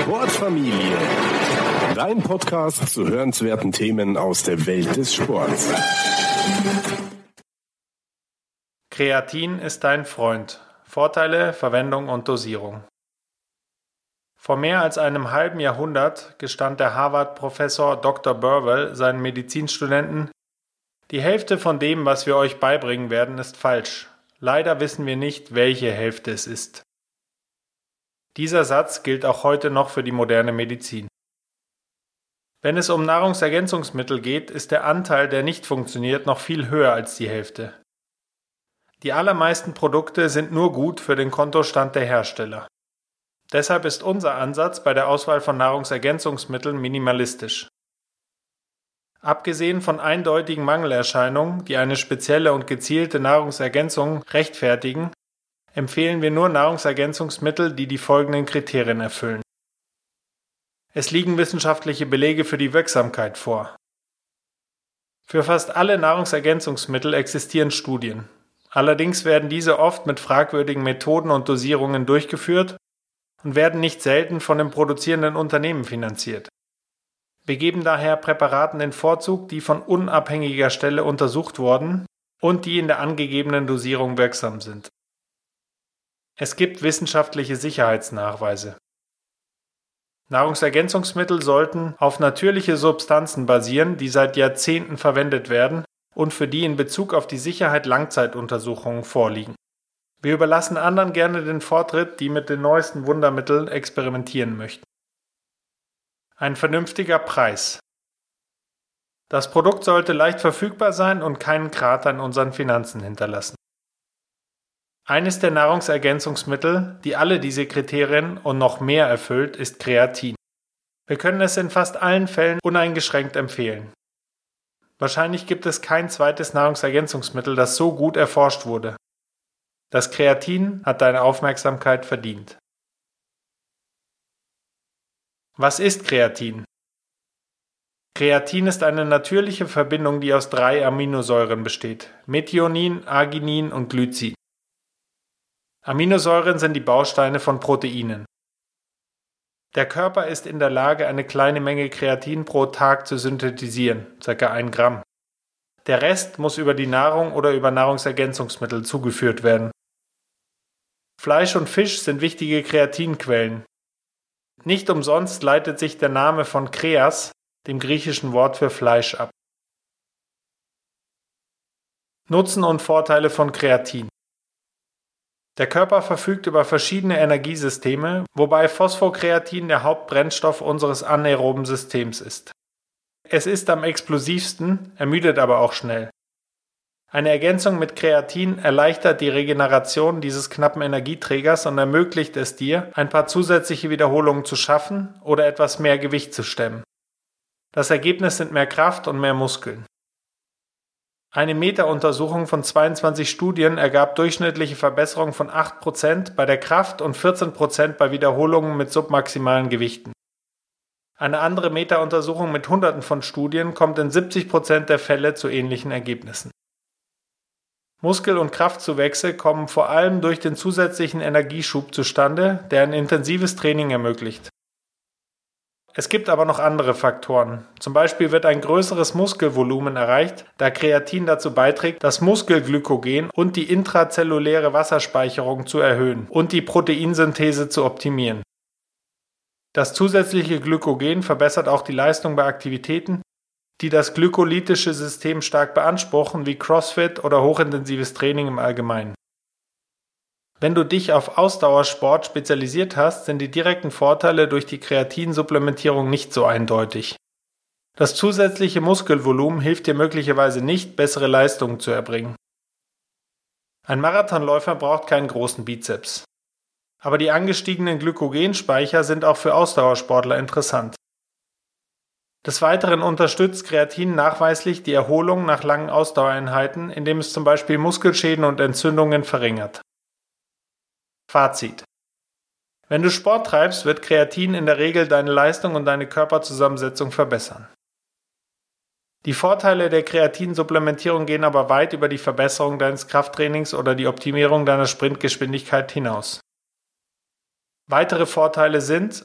Sportfamilie. Dein Podcast zu hörenswerten Themen aus der Welt des Sports. Kreatin ist dein Freund. Vorteile, Verwendung und Dosierung. Vor mehr als einem halben Jahrhundert gestand der Harvard-Professor Dr. Burwell seinen Medizinstudenten, die Hälfte von dem, was wir euch beibringen werden, ist falsch. Leider wissen wir nicht, welche Hälfte es ist. Dieser Satz gilt auch heute noch für die moderne Medizin. Wenn es um Nahrungsergänzungsmittel geht, ist der Anteil, der nicht funktioniert, noch viel höher als die Hälfte. Die allermeisten Produkte sind nur gut für den Kontostand der Hersteller. Deshalb ist unser Ansatz bei der Auswahl von Nahrungsergänzungsmitteln minimalistisch. Abgesehen von eindeutigen Mangelerscheinungen, die eine spezielle und gezielte Nahrungsergänzung rechtfertigen, empfehlen wir nur Nahrungsergänzungsmittel, die die folgenden Kriterien erfüllen. Es liegen wissenschaftliche Belege für die Wirksamkeit vor. Für fast alle Nahrungsergänzungsmittel existieren Studien. Allerdings werden diese oft mit fragwürdigen Methoden und Dosierungen durchgeführt und werden nicht selten von dem produzierenden Unternehmen finanziert. Wir geben daher Präparaten den Vorzug, die von unabhängiger Stelle untersucht wurden und die in der angegebenen Dosierung wirksam sind. Es gibt wissenschaftliche Sicherheitsnachweise. Nahrungsergänzungsmittel sollten auf natürliche Substanzen basieren, die seit Jahrzehnten verwendet werden und für die in Bezug auf die Sicherheit Langzeituntersuchungen vorliegen. Wir überlassen anderen gerne den Vortritt, die mit den neuesten Wundermitteln experimentieren möchten. Ein vernünftiger Preis. Das Produkt sollte leicht verfügbar sein und keinen Krater in unseren Finanzen hinterlassen. Eines der Nahrungsergänzungsmittel, die alle diese Kriterien und noch mehr erfüllt, ist Kreatin. Wir können es in fast allen Fällen uneingeschränkt empfehlen. Wahrscheinlich gibt es kein zweites Nahrungsergänzungsmittel, das so gut erforscht wurde. Das Kreatin hat deine Aufmerksamkeit verdient. Was ist Kreatin? Kreatin ist eine natürliche Verbindung, die aus drei Aminosäuren besteht: Methionin, Arginin und Glycin. Aminosäuren sind die Bausteine von Proteinen. Der Körper ist in der Lage, eine kleine Menge Kreatin pro Tag zu synthetisieren, ca. 1 Gramm. Der Rest muss über die Nahrung oder über Nahrungsergänzungsmittel zugeführt werden. Fleisch und Fisch sind wichtige Kreatinquellen. Nicht umsonst leitet sich der Name von Kreas, dem griechischen Wort für Fleisch, ab. Nutzen und Vorteile von Kreatin. Der Körper verfügt über verschiedene Energiesysteme, wobei Phosphokreatin der Hauptbrennstoff unseres anaeroben Systems ist. Es ist am explosivsten, ermüdet aber auch schnell. Eine Ergänzung mit Kreatin erleichtert die Regeneration dieses knappen Energieträgers und ermöglicht es dir, ein paar zusätzliche Wiederholungen zu schaffen oder etwas mehr Gewicht zu stemmen. Das Ergebnis sind mehr Kraft und mehr Muskeln. Eine Meta-Untersuchung von 22 Studien ergab durchschnittliche Verbesserungen von 8% bei der Kraft und 14% bei Wiederholungen mit submaximalen Gewichten. Eine andere Meta-Untersuchung mit Hunderten von Studien kommt in 70% der Fälle zu ähnlichen Ergebnissen. Muskel- und Kraftzuwächse kommen vor allem durch den zusätzlichen Energieschub zustande, der ein intensives Training ermöglicht. Es gibt aber noch andere Faktoren. Zum Beispiel wird ein größeres Muskelvolumen erreicht, da Kreatin dazu beiträgt, das Muskelglykogen und die intrazelluläre Wasserspeicherung zu erhöhen und die Proteinsynthese zu optimieren. Das zusätzliche Glykogen verbessert auch die Leistung bei Aktivitäten, die das glykolytische System stark beanspruchen, wie CrossFit oder hochintensives Training im Allgemeinen. Wenn du dich auf Ausdauersport spezialisiert hast, sind die direkten Vorteile durch die Kreatinsupplementierung nicht so eindeutig. Das zusätzliche Muskelvolumen hilft dir möglicherweise nicht, bessere Leistungen zu erbringen. Ein Marathonläufer braucht keinen großen Bizeps. Aber die angestiegenen Glykogenspeicher sind auch für Ausdauersportler interessant. Des Weiteren unterstützt Kreatin nachweislich die Erholung nach langen Ausdauereinheiten, indem es zum Beispiel Muskelschäden und Entzündungen verringert. Fazit. Wenn du Sport treibst, wird Kreatin in der Regel deine Leistung und deine Körperzusammensetzung verbessern. Die Vorteile der Kreatinsupplementierung gehen aber weit über die Verbesserung deines Krafttrainings oder die Optimierung deiner Sprintgeschwindigkeit hinaus. Weitere Vorteile sind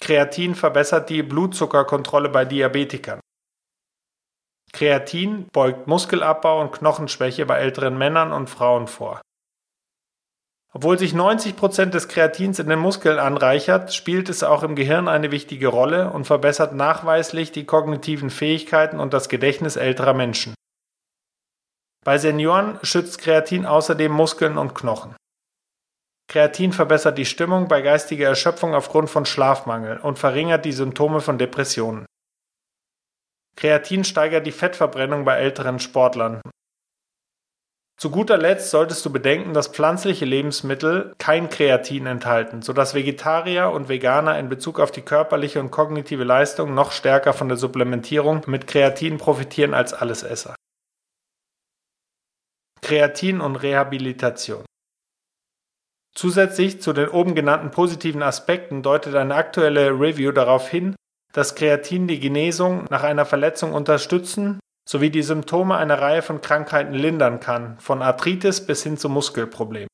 Kreatin verbessert die Blutzuckerkontrolle bei Diabetikern. Kreatin beugt Muskelabbau und Knochenschwäche bei älteren Männern und Frauen vor. Obwohl sich 90 Prozent des Kreatins in den Muskeln anreichert, spielt es auch im Gehirn eine wichtige Rolle und verbessert nachweislich die kognitiven Fähigkeiten und das Gedächtnis älterer Menschen. Bei Senioren schützt Kreatin außerdem Muskeln und Knochen. Kreatin verbessert die Stimmung bei geistiger Erschöpfung aufgrund von Schlafmangel und verringert die Symptome von Depressionen. Kreatin steigert die Fettverbrennung bei älteren Sportlern. Zu guter Letzt solltest du bedenken, dass pflanzliche Lebensmittel kein Kreatin enthalten, sodass Vegetarier und Veganer in Bezug auf die körperliche und kognitive Leistung noch stärker von der Supplementierung mit Kreatin profitieren als Allesesser. Kreatin und Rehabilitation Zusätzlich zu den oben genannten positiven Aspekten deutet eine aktuelle Review darauf hin, dass Kreatin die Genesung nach einer Verletzung unterstützen sowie die Symptome einer Reihe von Krankheiten lindern kann, von Arthritis bis hin zu Muskelproblemen.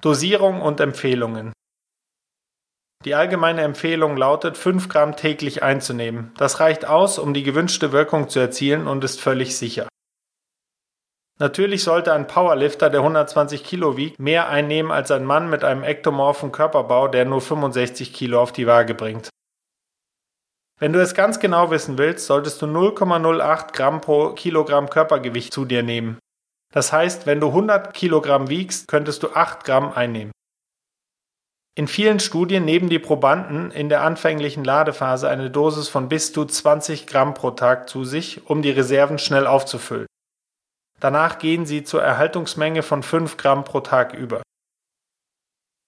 Dosierung und Empfehlungen Die allgemeine Empfehlung lautet, 5 Gramm täglich einzunehmen. Das reicht aus, um die gewünschte Wirkung zu erzielen und ist völlig sicher. Natürlich sollte ein Powerlifter, der 120 Kilo wiegt, mehr einnehmen als ein Mann mit einem ektomorphen Körperbau, der nur 65 Kilo auf die Waage bringt. Wenn du es ganz genau wissen willst, solltest du 0,08 Gramm pro Kilogramm Körpergewicht zu dir nehmen. Das heißt, wenn du 100 Kilogramm wiegst, könntest du 8 Gramm einnehmen. In vielen Studien nehmen die Probanden in der anfänglichen Ladephase eine Dosis von bis zu 20 Gramm pro Tag zu sich, um die Reserven schnell aufzufüllen. Danach gehen sie zur Erhaltungsmenge von 5 Gramm pro Tag über.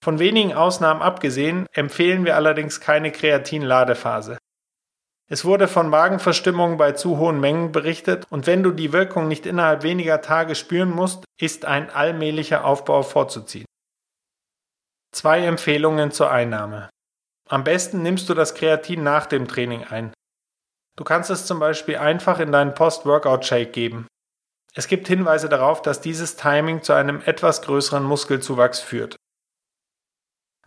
Von wenigen Ausnahmen abgesehen empfehlen wir allerdings keine Kreatin-Ladephase. Es wurde von Magenverstimmungen bei zu hohen Mengen berichtet und wenn du die Wirkung nicht innerhalb weniger Tage spüren musst, ist ein allmählicher Aufbau vorzuziehen. Zwei Empfehlungen zur Einnahme. Am besten nimmst du das Kreatin nach dem Training ein. Du kannst es zum Beispiel einfach in deinen Post-Workout-Shake geben. Es gibt Hinweise darauf, dass dieses Timing zu einem etwas größeren Muskelzuwachs führt.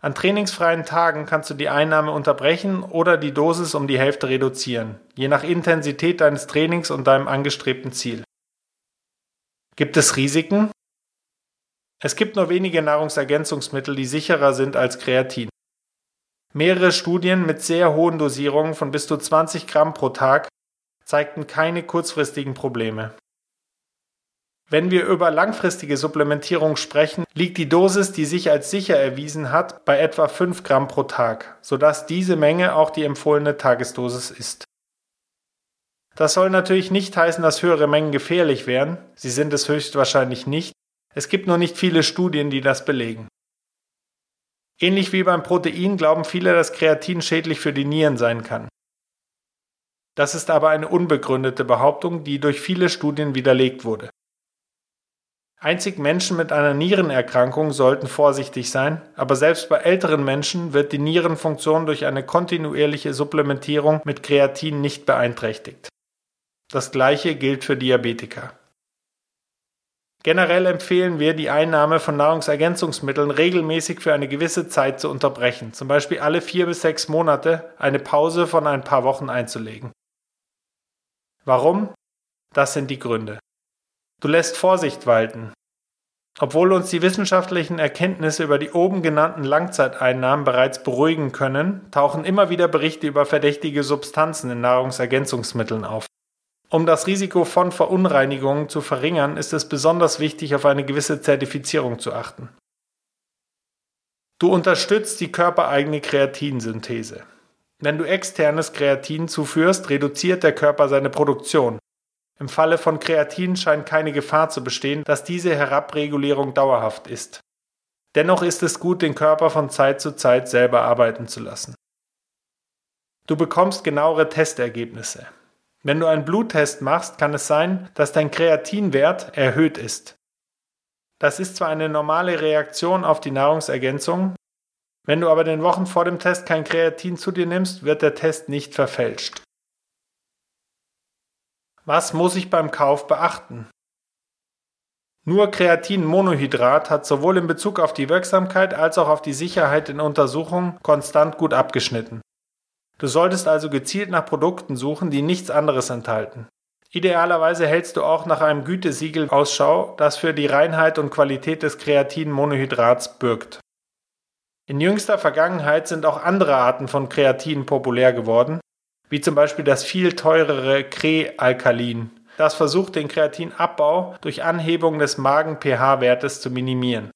An trainingsfreien Tagen kannst du die Einnahme unterbrechen oder die Dosis um die Hälfte reduzieren, je nach Intensität deines Trainings und deinem angestrebten Ziel. Gibt es Risiken? Es gibt nur wenige Nahrungsergänzungsmittel, die sicherer sind als Kreatin. Mehrere Studien mit sehr hohen Dosierungen von bis zu 20 Gramm pro Tag zeigten keine kurzfristigen Probleme. Wenn wir über langfristige Supplementierung sprechen, liegt die Dosis, die sich als sicher erwiesen hat, bei etwa 5 Gramm pro Tag, sodass diese Menge auch die empfohlene Tagesdosis ist. Das soll natürlich nicht heißen, dass höhere Mengen gefährlich wären, sie sind es höchstwahrscheinlich nicht, es gibt nur nicht viele Studien, die das belegen. Ähnlich wie beim Protein glauben viele, dass Kreatin schädlich für die Nieren sein kann. Das ist aber eine unbegründete Behauptung, die durch viele Studien widerlegt wurde. Einzig Menschen mit einer Nierenerkrankung sollten vorsichtig sein, aber selbst bei älteren Menschen wird die Nierenfunktion durch eine kontinuierliche Supplementierung mit Kreatin nicht beeinträchtigt. Das gleiche gilt für Diabetiker. Generell empfehlen wir, die Einnahme von Nahrungsergänzungsmitteln regelmäßig für eine gewisse Zeit zu unterbrechen, zum Beispiel alle vier bis sechs Monate eine Pause von ein paar Wochen einzulegen. Warum? Das sind die Gründe. Du lässt Vorsicht walten. Obwohl uns die wissenschaftlichen Erkenntnisse über die oben genannten Langzeiteinnahmen bereits beruhigen können, tauchen immer wieder Berichte über verdächtige Substanzen in Nahrungsergänzungsmitteln auf. Um das Risiko von Verunreinigungen zu verringern, ist es besonders wichtig, auf eine gewisse Zertifizierung zu achten. Du unterstützt die körpereigene Kreatinsynthese. Wenn du externes Kreatin zuführst, reduziert der Körper seine Produktion. Im Falle von Kreatin scheint keine Gefahr zu bestehen, dass diese Herabregulierung dauerhaft ist. Dennoch ist es gut, den Körper von Zeit zu Zeit selber arbeiten zu lassen. Du bekommst genauere Testergebnisse. Wenn du einen Bluttest machst, kann es sein, dass dein Kreatinwert erhöht ist. Das ist zwar eine normale Reaktion auf die Nahrungsergänzung, wenn du aber den Wochen vor dem Test kein Kreatin zu dir nimmst, wird der Test nicht verfälscht. Was muss ich beim Kauf beachten? Nur Kreatinmonohydrat hat sowohl in Bezug auf die Wirksamkeit als auch auf die Sicherheit in Untersuchungen konstant gut abgeschnitten. Du solltest also gezielt nach Produkten suchen, die nichts anderes enthalten. Idealerweise hältst du auch nach einem Gütesiegel Ausschau, das für die Reinheit und Qualität des Kreatinmonohydrats bürgt. In jüngster Vergangenheit sind auch andere Arten von Kreatin populär geworden, wie zum Beispiel das viel teurere Krealkalin, das versucht, den Kreatinabbau durch Anhebung des Magen-pH-Wertes zu minimieren.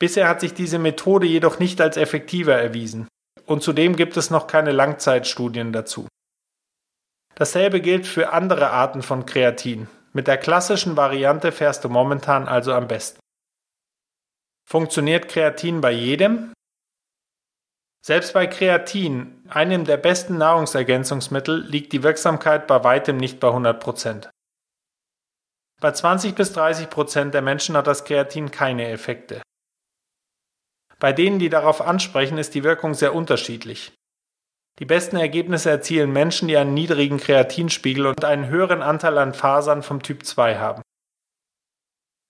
Bisher hat sich diese Methode jedoch nicht als effektiver erwiesen und zudem gibt es noch keine Langzeitstudien dazu. Dasselbe gilt für andere Arten von Kreatin. Mit der klassischen Variante fährst du momentan also am besten. Funktioniert Kreatin bei jedem? Selbst bei Kreatin, einem der besten Nahrungsergänzungsmittel, liegt die Wirksamkeit bei weitem nicht bei 100 Prozent. Bei 20 bis 30 Prozent der Menschen hat das Kreatin keine Effekte. Bei denen, die darauf ansprechen, ist die Wirkung sehr unterschiedlich. Die besten Ergebnisse erzielen Menschen, die einen niedrigen Kreatinspiegel und einen höheren Anteil an Fasern vom Typ 2 haben.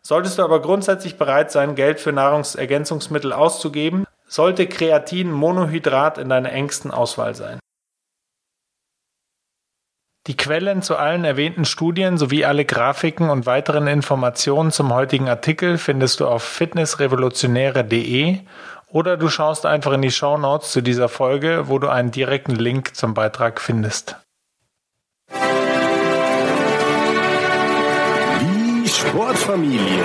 Solltest du aber grundsätzlich bereit sein, Geld für Nahrungsergänzungsmittel auszugeben, sollte Kreatinmonohydrat in deiner engsten Auswahl sein. Die Quellen zu allen erwähnten Studien sowie alle Grafiken und weiteren Informationen zum heutigen Artikel findest du auf fitnessrevolutionäre.de oder du schaust einfach in die Show Notes zu dieser Folge, wo du einen direkten Link zum Beitrag findest. Die Sportfamilie.